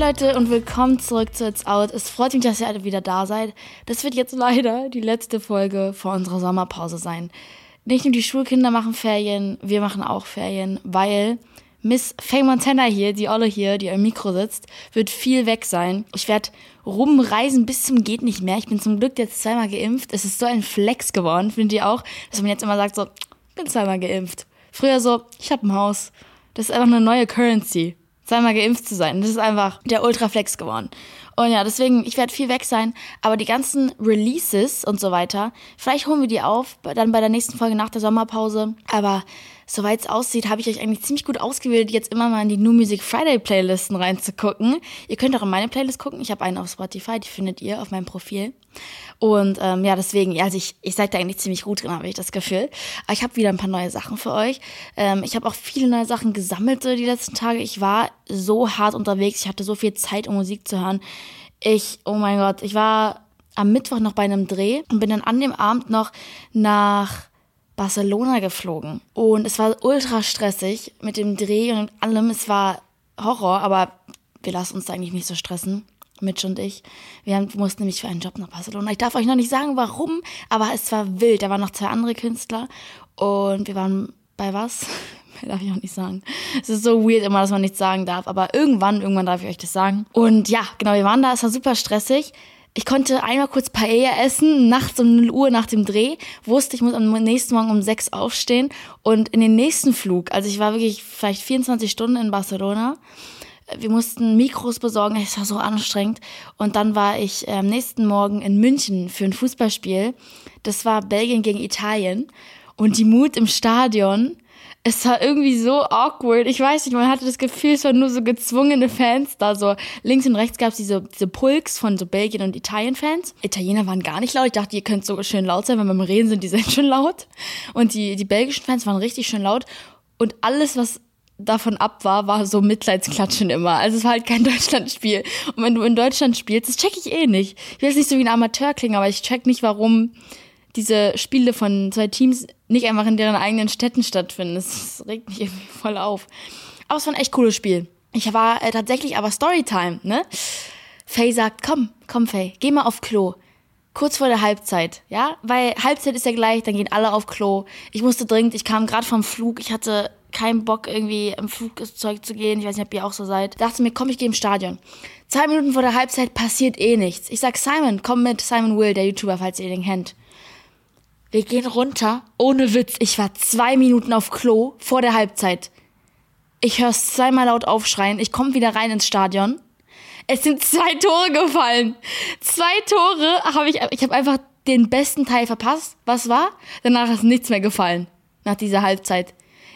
Leute und willkommen zurück zu It's Out. Es freut mich, dass ihr alle wieder da seid. Das wird jetzt leider die letzte Folge vor unserer Sommerpause sein. Nicht nur die Schulkinder machen Ferien, wir machen auch Ferien, weil Miss Faye Montana hier, die Olle hier, die am Mikro sitzt, wird viel weg sein. Ich werde rumreisen bis zum geht nicht mehr. Ich bin zum Glück jetzt zweimal geimpft. Es ist so ein Flex geworden, findet ihr auch, dass man jetzt immer sagt so, bin zweimal geimpft. Früher so, ich habe ein Haus. Das ist einfach eine neue Currency zweimal geimpft zu sein. Das ist einfach der Ultraflex geworden. Und ja, deswegen, ich werde viel weg sein. Aber die ganzen Releases und so weiter, vielleicht holen wir die auf, dann bei der nächsten Folge nach der Sommerpause. Aber soweit es aussieht, habe ich euch eigentlich ziemlich gut ausgewählt, jetzt immer mal in die New Music Friday Playlisten reinzugucken. Ihr könnt auch in meine Playlist gucken. Ich habe einen auf Spotify, die findet ihr auf meinem Profil. Und ähm, ja, deswegen, also ich, ich seid da eigentlich ziemlich gut drin, habe ich das Gefühl. Aber ich habe wieder ein paar neue Sachen für euch. Ähm, ich habe auch viele neue Sachen gesammelt so die letzten Tage. Ich war so hart unterwegs, ich hatte so viel Zeit, um Musik zu hören. Ich, oh mein Gott, ich war am Mittwoch noch bei einem Dreh und bin dann an dem Abend noch nach Barcelona geflogen. Und es war ultra stressig mit dem Dreh und allem. Es war Horror, aber wir lassen uns eigentlich nicht so stressen. Mitch und ich. Wir mussten nämlich für einen Job nach Barcelona. Ich darf euch noch nicht sagen, warum, aber es war wild. Da waren noch zwei andere Künstler und wir waren bei was? darf ich auch nicht sagen. Es ist so weird immer, dass man nichts sagen darf, aber irgendwann, irgendwann darf ich euch das sagen. Und ja, genau, wir waren da, es war super stressig. Ich konnte einmal kurz Paella essen, nachts um 0 Uhr nach dem Dreh, wusste, ich muss am nächsten Morgen um 6 aufstehen und in den nächsten Flug, also ich war wirklich vielleicht 24 Stunden in Barcelona, wir mussten Mikros besorgen, es war so anstrengend. Und dann war ich am ähm, nächsten Morgen in München für ein Fußballspiel. Das war Belgien gegen Italien. Und die Mut im Stadion, es war irgendwie so awkward. Ich weiß nicht, man hatte das Gefühl, es waren nur so gezwungene Fans da. So links und rechts gab es diese, diese Pulks von so Belgien- und Italien-Fans. Italiener waren gar nicht laut. Ich dachte, ihr könnt so schön laut sein, wir beim Reden sind, die sind schon laut. Und die, die belgischen Fans waren richtig schön laut. Und alles, was davon ab war, war so Mitleidsklatschen immer. Also es war halt kein Deutschlandspiel. Und wenn du in Deutschland spielst, das check ich eh nicht. Ich will jetzt nicht so wie ein Amateur klingen, aber ich check nicht, warum diese Spiele von zwei Teams nicht einfach in deren eigenen Städten stattfinden. Das regt mich irgendwie voll auf. Aber es war ein echt cooles Spiel. Ich war äh, tatsächlich aber Storytime, ne? Faye sagt, komm, komm Faye, geh mal auf Klo. Kurz vor der Halbzeit, ja? Weil Halbzeit ist ja gleich, dann gehen alle auf Klo. Ich musste dringend, ich kam gerade vom Flug, ich hatte keinen Bock, irgendwie im Flugzeug zu gehen. Ich weiß nicht, ob ihr auch so seid. Dachte mir, komm, ich gehe im Stadion. Zwei Minuten vor der Halbzeit passiert eh nichts. Ich sag Simon, komm mit, Simon Will, der YouTuber, falls ihr den kennt. Wir gehen runter, ohne Witz. Ich war zwei Minuten auf Klo vor der Halbzeit. Ich hör's zweimal laut aufschreien. Ich komme wieder rein ins Stadion. Es sind zwei Tore gefallen. Zwei Tore habe ich. Ich habe einfach den besten Teil verpasst. Was war? Danach ist nichts mehr gefallen. Nach dieser Halbzeit.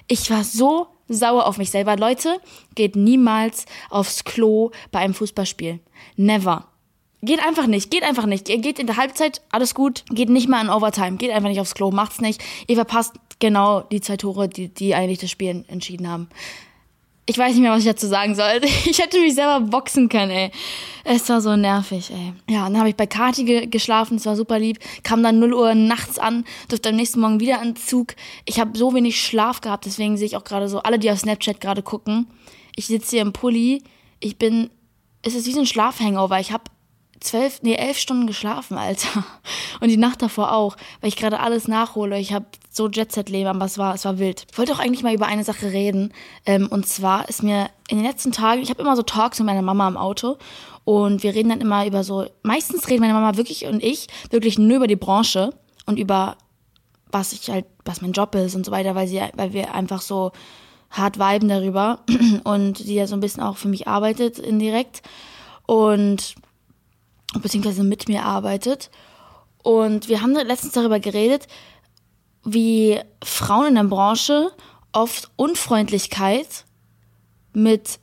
Ich war so sauer auf mich selber. Leute, geht niemals aufs Klo bei einem Fußballspiel. Never. Geht einfach nicht, geht einfach nicht. Ihr geht in der Halbzeit, alles gut, geht nicht mal in Overtime, geht einfach nicht aufs Klo, macht's nicht. Ihr verpasst genau die zwei Tore, die, die eigentlich das Spiel entschieden haben. Ich weiß nicht mehr, was ich dazu sagen soll. Ich hätte mich selber boxen können, ey. Es war so nervig, ey. Ja, dann habe ich bei Kati ge geschlafen, es war super lieb. Kam dann 0 Uhr nachts an, durfte am nächsten Morgen wieder an Zug. Ich habe so wenig Schlaf gehabt, deswegen sehe ich auch gerade so, alle, die auf Snapchat gerade gucken. Ich sitze hier im Pulli. Ich bin, es ist wie so ein Schlafhangover. Ich habe zwölf, nee, elf Stunden geschlafen, Alter. Und die Nacht davor auch, weil ich gerade alles nachhole. Ich habe so Jet-Set-Leben, aber es war, es war wild. Ich wollte auch eigentlich mal über eine Sache reden. Ähm, und zwar ist mir in den letzten Tagen, ich habe immer so Talks mit meiner Mama im Auto. Und wir reden dann immer über so, meistens reden meine Mama wirklich und ich wirklich nur über die Branche und über was ich halt, was mein Job ist und so weiter, weil sie, weil wir einfach so hart viben darüber und sie ja so ein bisschen auch für mich arbeitet indirekt. Und beziehungsweise mit mir arbeitet. Und wir haben letztens darüber geredet, wie Frauen in der Branche oft Unfreundlichkeit mit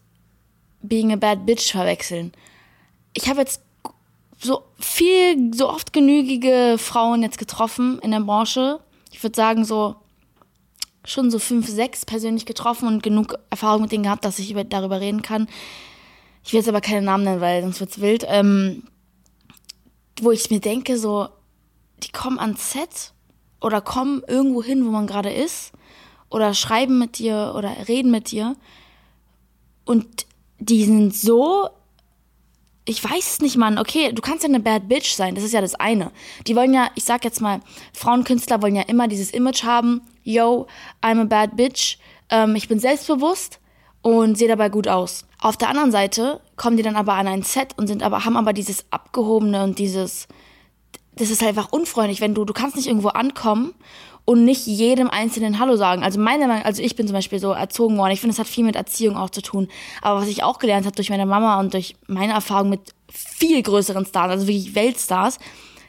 being a bad bitch verwechseln. Ich habe jetzt so viel, so oft genügige Frauen jetzt getroffen in der Branche. Ich würde sagen, so schon so fünf, sechs persönlich getroffen und genug Erfahrung mit denen gehabt, dass ich über, darüber reden kann. Ich will jetzt aber keine Namen nennen, weil sonst wird's wild. Ähm, wo ich mir denke, so, die kommen ans Set oder kommen irgendwo hin, wo man gerade ist oder schreiben mit dir oder reden mit dir und die sind so ich weiß nicht, Mann. Okay, du kannst ja eine Bad Bitch sein. Das ist ja das eine. Die wollen ja, ich sag jetzt mal, Frauenkünstler wollen ja immer dieses Image haben. Yo, I'm a bad bitch. Ähm, ich bin selbstbewusst und sehe dabei gut aus. Auf der anderen Seite kommen die dann aber an ein Set und sind aber, haben aber dieses Abgehobene und dieses, das ist einfach unfreundlich, wenn du, du kannst nicht irgendwo ankommen und nicht jedem Einzelnen Hallo sagen. Also meine Meinung, also ich bin zum Beispiel so erzogen worden. Ich finde, es hat viel mit Erziehung auch zu tun. Aber was ich auch gelernt habe durch meine Mama und durch meine Erfahrung mit viel größeren Stars, also wirklich Weltstars,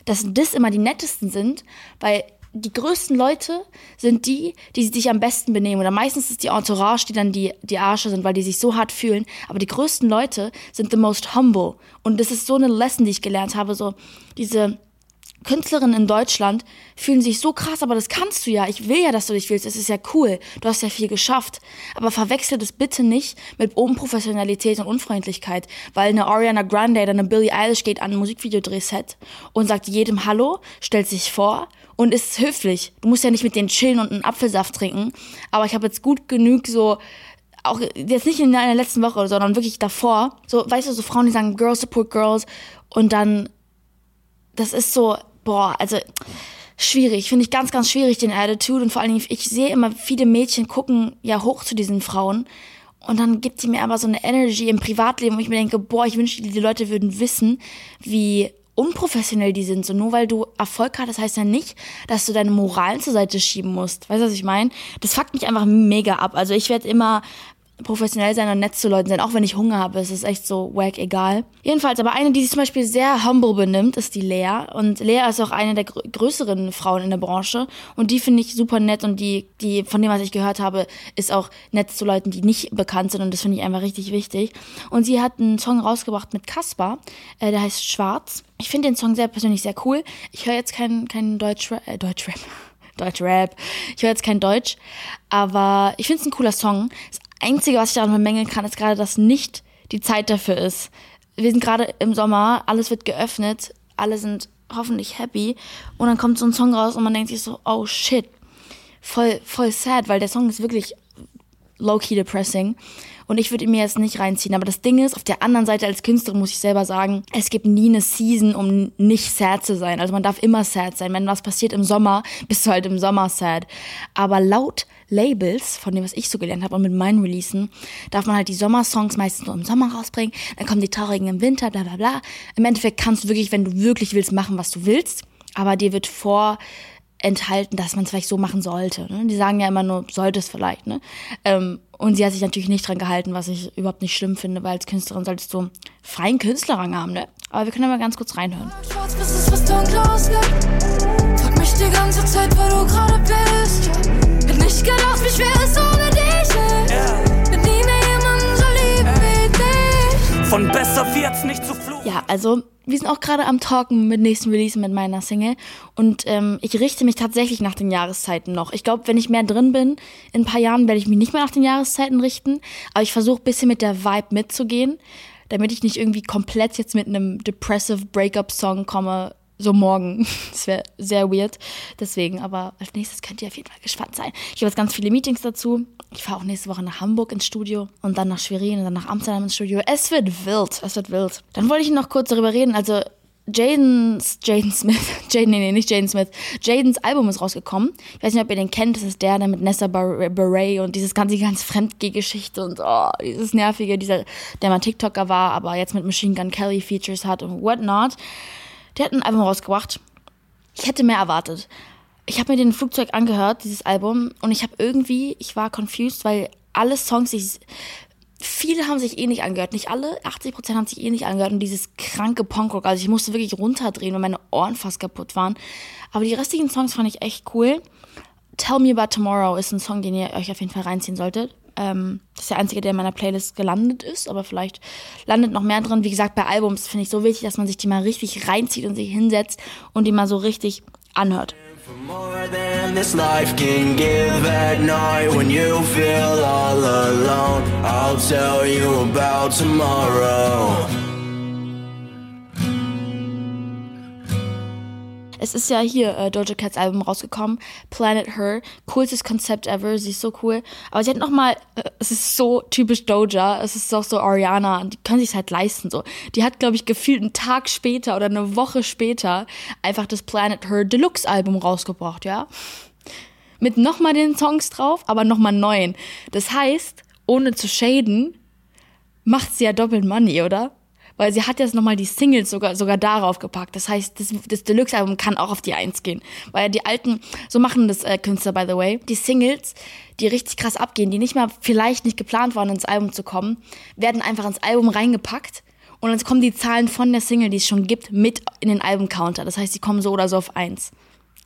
dass das immer die nettesten sind, weil die größten Leute sind die, die sich am besten benehmen. Oder meistens ist die Entourage, die dann die, die Arsche sind, weil die sich so hart fühlen. Aber die größten Leute sind the most humble. Und das ist so eine Lesson, die ich gelernt habe. So diese Künstlerinnen in Deutschland fühlen sich so krass, aber das kannst du ja. Ich will ja, dass du dich fühlst. Es ist ja cool. Du hast ja viel geschafft. Aber verwechsel das bitte nicht mit Unprofessionalität und Unfreundlichkeit. Weil eine Ariana Grande oder eine Billie Eilish geht an ein Musikvideodrehset und sagt jedem Hallo, stellt sich vor und ist höflich. Du musst ja nicht mit denen chillen und einen Apfelsaft trinken. Aber ich habe jetzt gut genug so auch jetzt nicht in der letzten Woche, sondern wirklich davor, so, weißt du, so Frauen, die sagen, Girls support Girls und dann, das ist so, boah, also schwierig, finde ich ganz, ganz schwierig, den Attitude. Und vor allen Dingen, ich sehe immer, viele Mädchen gucken ja hoch zu diesen Frauen. Und dann gibt die mir aber so eine Energy im Privatleben, wo ich mir denke, boah, ich wünschte, die Leute würden wissen, wie unprofessionell die sind. So nur weil du Erfolg das heißt ja nicht, dass du deine Moralen zur Seite schieben musst. Weißt du, was ich meine? Das fuckt mich einfach mega ab. Also ich werde immer professionell sein und nett zu Leuten sein, auch wenn ich Hunger habe. Es ist echt so wack egal. Jedenfalls, aber eine, die sich zum Beispiel sehr humble benimmt, ist die Lea. Und Lea ist auch eine der gr größeren Frauen in der Branche. Und die finde ich super nett und die, die, von dem, was ich gehört habe, ist auch nett zu Leuten, die nicht bekannt sind. Und das finde ich einfach richtig wichtig. Und sie hat einen Song rausgebracht mit Kaspar, äh, der heißt Schwarz. Ich finde den Song sehr persönlich sehr cool. Ich höre jetzt keinen kein Deutschrap, äh, Deutschrap. Deutschrap. Ich höre jetzt kein Deutsch, aber ich finde es ein cooler Song. Das Einzige, was ich daran bemängeln kann, ist gerade, dass nicht die Zeit dafür ist. Wir sind gerade im Sommer, alles wird geöffnet, alle sind hoffentlich happy und dann kommt so ein Song raus und man denkt sich so, oh shit, voll, voll sad, weil der Song ist wirklich low-key depressing und ich würde mir jetzt nicht reinziehen. Aber das Ding ist, auf der anderen Seite als Künstlerin muss ich selber sagen, es gibt nie eine Season, um nicht sad zu sein. Also man darf immer sad sein. Wenn was passiert im Sommer, bist du halt im Sommer sad. Aber laut Labels, von dem, was ich so gelernt habe und mit meinen Releasen, darf man halt die Sommersongs meistens nur im Sommer rausbringen, dann kommen die traurigen im Winter, bla bla bla. Im Endeffekt kannst du wirklich, wenn du wirklich willst, machen, was du willst, aber dir wird vor enthalten, dass man es vielleicht so machen sollte. Ne? Die sagen ja immer nur, sollte es vielleicht. Ne? Ähm, und sie hat sich natürlich nicht dran gehalten, was ich überhaupt nicht schlimm finde, weil als Künstlerin solltest du freien Künstlerrang haben. Ne? Aber wir können aber ganz kurz reinhören. Schwarz, was ist, was Frag mich die ganze Zeit, wo du gerade bist. Hätte nicht gedacht, wie schwer es ohne dich ist. Bin nie mehr jemand so lieb wie dich. Von besser wird's nicht zu. Ja, also wir sind auch gerade am Talken mit nächsten Release mit meiner Single und ähm, ich richte mich tatsächlich nach den Jahreszeiten noch. Ich glaube, wenn ich mehr drin bin, in ein paar Jahren werde ich mich nicht mehr nach den Jahreszeiten richten, aber ich versuche ein bisschen mit der Vibe mitzugehen, damit ich nicht irgendwie komplett jetzt mit einem depressive Breakup-Song komme, so morgen. Das wäre sehr weird. Deswegen, aber als nächstes könnt ihr auf jeden Fall gespannt sein. Ich habe jetzt ganz viele Meetings dazu. Ich fahre auch nächste Woche nach Hamburg ins Studio und dann nach Schwerin und dann nach Amsterdam ins Studio. Es wird wild. Es wird wild. Dann wollte ich noch kurz darüber reden. Also, Jaden's, Jaden Smith, Jaden, nee, nee, nicht Jaden Smith, Jadens Album ist rausgekommen. Ich weiß nicht, ob ihr den kennt, das ist der, der mit Nessa Beret und dieses ganze, die ganze Fremdgeh-Geschichte und oh, dieses Nervige, dieser, der mal TikToker war, aber jetzt mit Machine Gun Kelly Features hat und whatnot. Der hat ein Album rausgebracht. Ich hätte mehr erwartet. Ich habe mir den Flugzeug angehört, dieses Album, und ich habe irgendwie, ich war confused, weil alle Songs, ich, viele haben sich eh nicht angehört. Nicht alle, 80% haben sich eh nicht angehört. Und dieses kranke Punkrock, also ich musste wirklich runterdrehen, weil meine Ohren fast kaputt waren. Aber die restlichen Songs fand ich echt cool. Tell Me About Tomorrow ist ein Song, den ihr euch auf jeden Fall reinziehen solltet. Ähm, das ist der einzige, der in meiner Playlist gelandet ist, aber vielleicht landet noch mehr drin. Wie gesagt, bei Albums finde ich so wichtig, dass man sich die mal richtig reinzieht und sich hinsetzt und die mal so richtig anhört. Es ist ja hier äh, Doja Cats Album rausgekommen, Planet Her, coolstes Konzept ever, sie ist so cool. Aber sie hat nochmal, äh, es ist so typisch Doja, es ist auch so Ariana, die können sich halt leisten so. Die hat, glaube ich, gefühlt einen Tag später oder eine Woche später einfach das Planet Her Deluxe Album rausgebracht, ja. Mit nochmal den Songs drauf, aber nochmal neuen. Das heißt, ohne zu shaden, macht sie ja doppelt Money, oder? Weil sie hat jetzt nochmal die Singles sogar, sogar darauf gepackt. Das heißt, das, das Deluxe-Album kann auch auf die Eins gehen. Weil die alten, so machen das äh, Künstler, by the way, die Singles, die richtig krass abgehen, die nicht mal vielleicht nicht geplant waren, ins Album zu kommen, werden einfach ins Album reingepackt. Und dann kommen die Zahlen von der Single, die es schon gibt, mit in den Album-Counter. Das heißt, die kommen so oder so auf eins.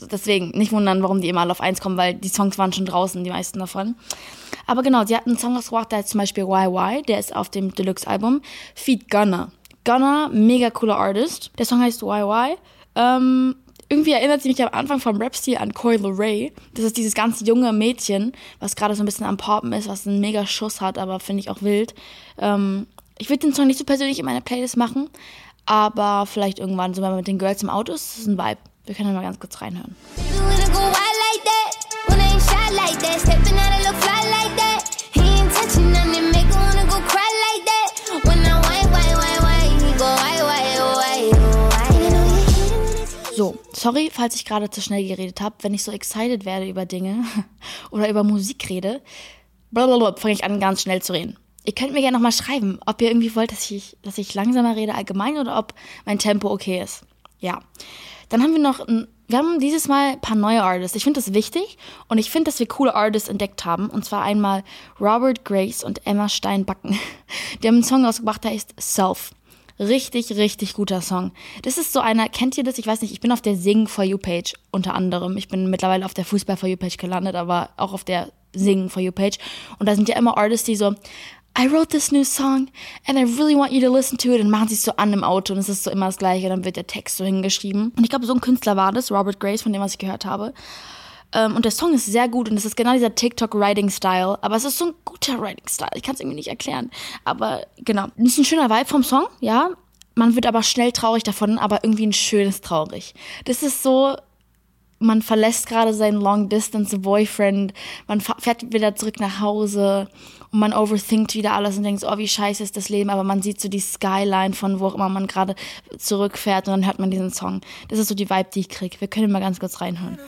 Deswegen nicht wundern, warum die immer alle auf eins kommen, weil die Songs waren schon draußen, die meisten davon. Aber genau, sie hat einen Song rausgebracht, der ist zum Beispiel YY, der ist auf dem Deluxe-Album. Feed Gunner. Gunner, mega cooler Artist. Der Song heißt YY. Ähm, irgendwie erinnert sie mich am Anfang vom Rap-Stil an Coil Ray. Das ist dieses ganz junge Mädchen, was gerade so ein bisschen am Poppen ist, was einen mega Schuss hat, aber finde ich auch wild. Ähm, ich würde den Song nicht so persönlich in meine Playlist machen, aber vielleicht irgendwann, so wenn man mit den Girls im Auto ist, das ist ein Vibe. Wir können mal ganz kurz reinhören. Sorry, falls ich gerade zu schnell geredet habe. Wenn ich so excited werde über Dinge oder über Musik rede, blablabla, fange ich an, ganz schnell zu reden. Ihr könnt mir gerne nochmal schreiben, ob ihr irgendwie wollt, dass ich, dass ich langsamer rede allgemein oder ob mein Tempo okay ist. Ja. Dann haben wir noch, ein, wir haben dieses Mal ein paar neue Artists. Ich finde das wichtig und ich finde, dass wir coole Artists entdeckt haben. Und zwar einmal Robert Grace und Emma Steinbacken. Die haben einen Song rausgebracht, der heißt Self. Richtig, richtig guter Song. Das ist so einer, kennt ihr das? Ich weiß nicht, ich bin auf der Sing For You Page unter anderem. Ich bin mittlerweile auf der Fußball For You Page gelandet, aber auch auf der Sing For You Page. Und da sind ja immer Artists, die so, I wrote this new song and I really want you to listen to it und machen sie es so an im Auto und es ist so immer das gleiche, dann wird der Text so hingeschrieben. Und ich glaube, so ein Künstler war das, Robert Grace, von dem, was ich gehört habe. Ähm, und der Song ist sehr gut und es ist genau dieser TikTok-Writing-Style. Aber es ist so ein guter Writing-Style. Ich kann es irgendwie nicht erklären. Aber genau. Es ist ein schöner Vibe vom Song, ja. Man wird aber schnell traurig davon, aber irgendwie ein schönes traurig. Das ist so, man verlässt gerade seinen Long-Distance-Boyfriend, man fährt wieder zurück nach Hause und man overthinkt wieder alles und denkt so, oh, wie scheiße ist das Leben, aber man sieht so die Skyline von wo auch immer man gerade zurückfährt und dann hört man diesen Song. Das ist so die Vibe, die ich kriege. Wir können mal ganz kurz reinhören.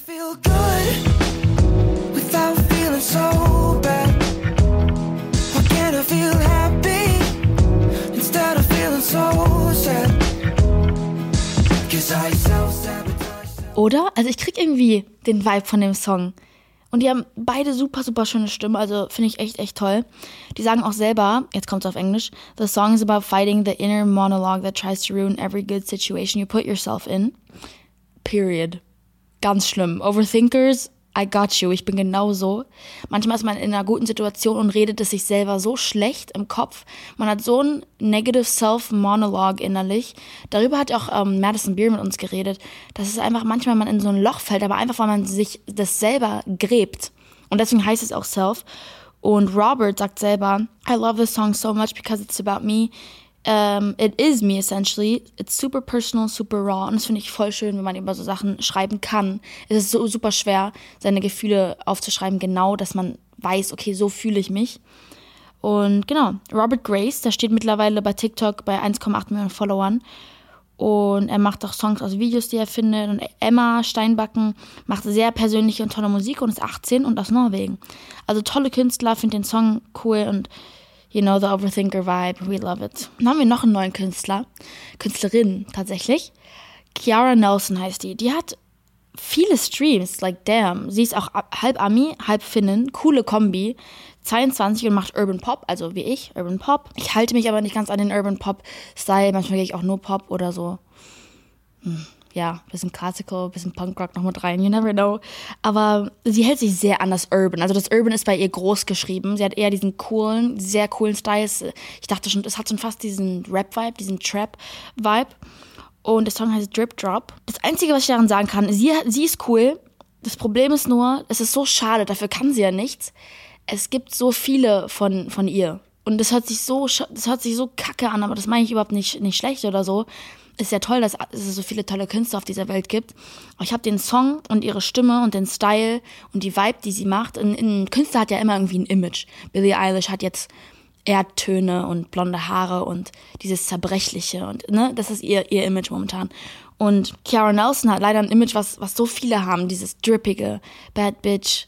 Oder? Also ich krieg irgendwie den Vibe von dem Song. Und die haben beide super, super schöne Stimmen, also finde ich echt, echt toll. Die sagen auch selber, jetzt kommt es auf Englisch, The song is about fighting the inner monologue that tries to ruin every good situation you put yourself in. Period. Ganz schlimm. Overthinkers I got you, ich bin genauso. Manchmal ist man in einer guten Situation und redet es sich selber so schlecht im Kopf. Man hat so ein negative Self-Monologue innerlich. Darüber hat auch ähm, Madison Beer mit uns geredet, dass es einfach manchmal man in so ein Loch fällt, aber einfach, weil man sich das selber gräbt. Und deswegen heißt es auch Self. Und Robert sagt selber, I love this song so much because it's about me um, it is me essentially. It's super personal, super raw. Und das finde ich voll schön, wenn man über so Sachen schreiben kann. Es ist so super schwer, seine Gefühle aufzuschreiben, genau, dass man weiß, okay, so fühle ich mich. Und genau, Robert Grace, der steht mittlerweile bei TikTok bei 1,8 Millionen Followern. Und er macht auch Songs aus Videos, die er findet. Und Emma Steinbacken macht sehr persönliche und tolle Musik und ist 18 und aus Norwegen. Also tolle Künstler, finde den Song cool und You know, the Overthinker Vibe. We love it. Dann haben wir noch einen neuen Künstler. Künstlerin tatsächlich. Kiara Nelson heißt die. Die hat viele Streams, like damn. Sie ist auch halb Ami, halb Finnin. Coole Kombi. 22 und macht Urban Pop, also wie ich, Urban Pop. Ich halte mich aber nicht ganz an den Urban Pop-Style. Manchmal gehe ich auch nur Pop oder so. Hm ja, bisschen Classical, bisschen Punkrock noch mit rein, you never know. Aber sie hält sich sehr an das Urban. Also das Urban ist bei ihr groß geschrieben. Sie hat eher diesen coolen, sehr coolen Style. Ich dachte schon, es hat schon fast diesen Rap-Vibe, diesen Trap-Vibe. Und der Song heißt Drip Drop. Das Einzige, was ich daran sagen kann, sie, sie ist cool. Das Problem ist nur, es ist so schade, dafür kann sie ja nichts. Es gibt so viele von, von ihr. Und das hört sich so, das hört sich so kacke an, aber das meine ich überhaupt nicht, nicht schlecht oder so. Ist ja toll, dass es so viele tolle Künstler auf dieser Welt gibt. Aber ich habe den Song und ihre Stimme und den Style und die Vibe, die sie macht. Ein, Künstler hat ja immer irgendwie ein Image. Billie Eilish hat jetzt Erdtöne und blonde Haare und dieses Zerbrechliche und ne, das ist ihr, ihr Image momentan. Und Kiara Nelson hat leider ein Image, was, was so viele haben, dieses drippige, Bad Bitch,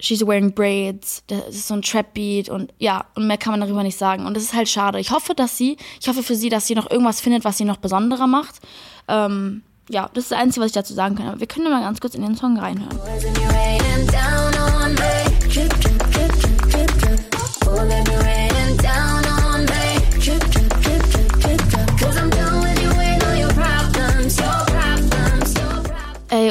She's wearing braids, das ist so ein Trap-Beat und ja, und mehr kann man darüber nicht sagen. Und das ist halt schade. Ich hoffe, dass sie, ich hoffe für sie, dass sie noch irgendwas findet, was sie noch besonderer macht. Ähm, ja, das ist das Einzige, was ich dazu sagen kann. Aber wir können mal ganz kurz in den Song reinhören.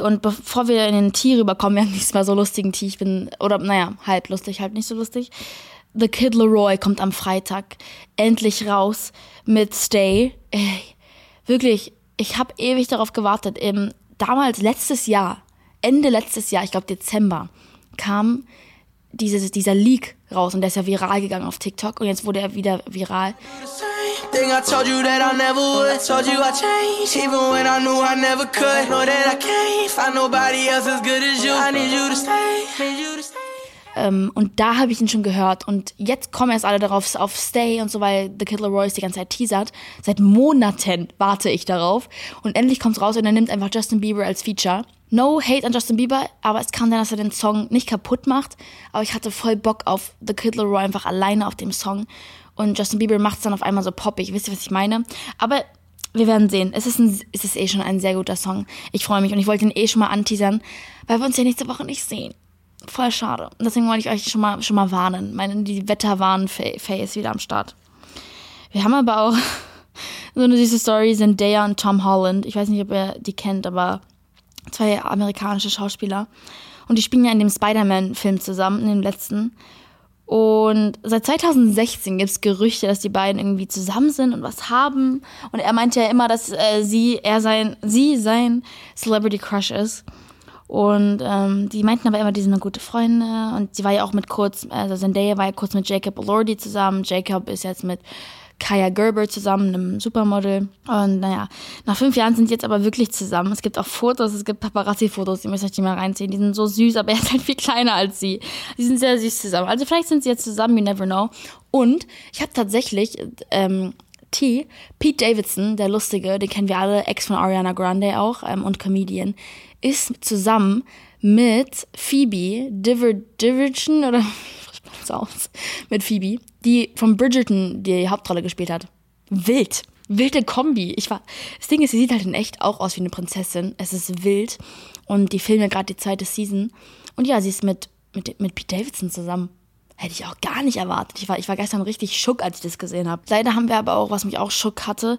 Und bevor wir in den Tee rüberkommen, wir haben diesmal so lustigen Tee. Ich bin, oder naja, halb lustig, halb nicht so lustig. The Kid Leroy kommt am Freitag endlich raus mit Stay. Ey, wirklich, ich habe ewig darauf gewartet. Im, damals, letztes Jahr, Ende letztes Jahr, ich glaube Dezember, kam dieses, dieser Leak raus und der ist ja viral gegangen auf TikTok und jetzt wurde er wieder viral. Thing I told you that I never would. Told you I changed, even when I knew I never could. Know that I can't find nobody else as good as you. I need you to stay, need you to stay. Ähm, und da habe ich ihn schon gehört. Und jetzt kommen erst alle darauf auf Stay und so, weil The Kid Leroy die ganze Zeit teasert. Seit Monaten warte ich darauf. Und endlich kommt's raus und er nimmt einfach Justin Bieber als Feature. No hate an Justin Bieber, aber es kann sein, dass er den Song nicht kaputt macht. Aber ich hatte voll Bock auf The Kid Leroy einfach alleine auf dem Song. Und Justin Bieber macht es dann auf einmal so poppig. Wisst ihr, was ich meine? Aber wir werden sehen. Es ist, ein, es ist eh schon ein sehr guter Song. Ich freue mich und ich wollte ihn eh schon mal anteasern, weil wir uns ja nächste Woche nicht sehen. Voll schade. Deswegen wollte ich euch schon mal, schon mal warnen. Meine, die Wetterwarn-Faye ist wieder am Start. Wir haben aber auch so eine süße Story, Zendaya und Tom Holland. Ich weiß nicht, ob ihr die kennt, aber zwei amerikanische Schauspieler. Und die spielen ja in dem Spider-Man-Film zusammen, in dem letzten. Und seit 2016 gibt es Gerüchte, dass die beiden irgendwie zusammen sind und was haben. Und er meinte ja immer, dass äh, sie, er sein, sie sein Celebrity Crush ist. Und ähm, die meinten aber immer, die sind eine gute Freunde. Und sie war ja auch mit kurz, also Zendaya war ja kurz mit Jacob Elordi zusammen. Jacob ist jetzt mit Kaya Gerber zusammen, einem Supermodel. Und naja, nach fünf Jahren sind sie jetzt aber wirklich zusammen. Es gibt auch Fotos, es gibt Paparazzi-Fotos, ihr müsst euch die mal reinziehen. Die sind so süß, aber er ist halt viel kleiner als sie. Die sind sehr süß zusammen. Also vielleicht sind sie jetzt zusammen, you never know. Und ich habe tatsächlich ähm, T, Pete Davidson, der Lustige, den kennen wir alle, Ex von Ariana Grande auch ähm, und Comedian, ist zusammen mit Phoebe Diver Divergen oder aus mit Phoebe, die von Bridgerton die Hauptrolle gespielt hat. Wild. Wilde Kombi. Ich war, das Ding ist, sie sieht halt in echt auch aus wie eine Prinzessin. Es ist wild. Und die filmen ja gerade die zweite Season. Und ja, sie ist mit, mit, mit Pete Davidson zusammen. Hätte ich auch gar nicht erwartet. Ich war, ich war gestern richtig schock, als ich das gesehen habe. Leider haben wir aber auch, was mich auch schock hatte,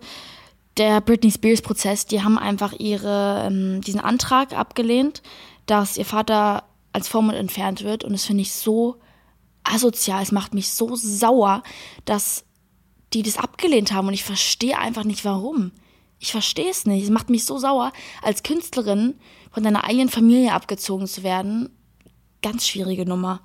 der Britney Spears Prozess. Die haben einfach ihre, ähm, diesen Antrag abgelehnt, dass ihr Vater als Vormund entfernt wird. Und das finde ich so asozial. Es macht mich so sauer, dass die das abgelehnt haben und ich verstehe einfach nicht warum. Ich verstehe es nicht. Es macht mich so sauer, als Künstlerin von deiner eigenen Familie abgezogen zu werden. Ganz schwierige Nummer.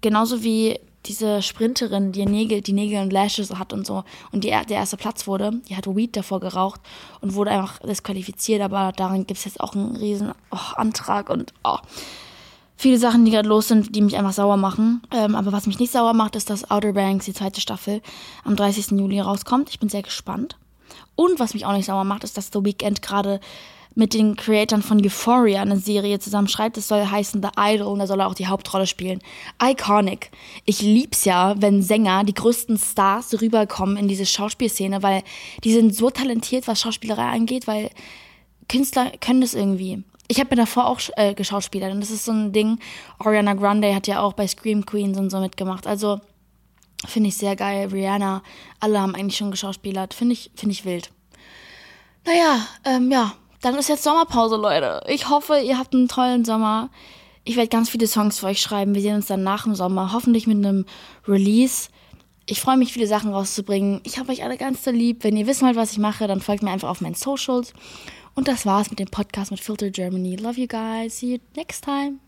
Genauso wie diese Sprinterin, die Nägel, die Nägel und Lashes hat und so und die der erste Platz wurde, die hat Weed davor geraucht und wurde einfach disqualifiziert, aber daran gibt es jetzt auch einen riesen oh, Antrag und oh viele Sachen, die gerade los sind, die mich einfach sauer machen. Ähm, aber was mich nicht sauer macht, ist, dass Outer Banks, die zweite Staffel, am 30. Juli rauskommt. Ich bin sehr gespannt. Und was mich auch nicht sauer macht, ist, dass The Weeknd gerade mit den Creatoren von Euphoria eine Serie zusammenschreibt. Das soll heißen The Idol und da soll er auch die Hauptrolle spielen. Iconic. Ich lieb's ja, wenn Sänger, die größten Stars, rüberkommen in diese Schauspielszene, weil die sind so talentiert, was Schauspielerei angeht, weil Künstler können das irgendwie ich habe mir davor auch äh, geschauspielert und das ist so ein Ding. Ariana Grande hat ja auch bei Scream Queens und so mitgemacht. Also finde ich sehr geil. Rihanna, alle haben eigentlich schon geschauspielert. Finde ich, finde ich wild. Naja, ähm, ja, dann ist jetzt Sommerpause, Leute. Ich hoffe, ihr habt einen tollen Sommer. Ich werde ganz viele Songs für euch schreiben. Wir sehen uns dann nach dem Sommer. Hoffentlich mit einem Release. Ich freue mich, viele Sachen rauszubringen. Ich habe euch alle ganz so lieb. Wenn ihr wissen wollt, was ich mache, dann folgt mir einfach auf meinen Socials. Und das war's mit dem Podcast mit Filter Germany. Love you guys. See you next time.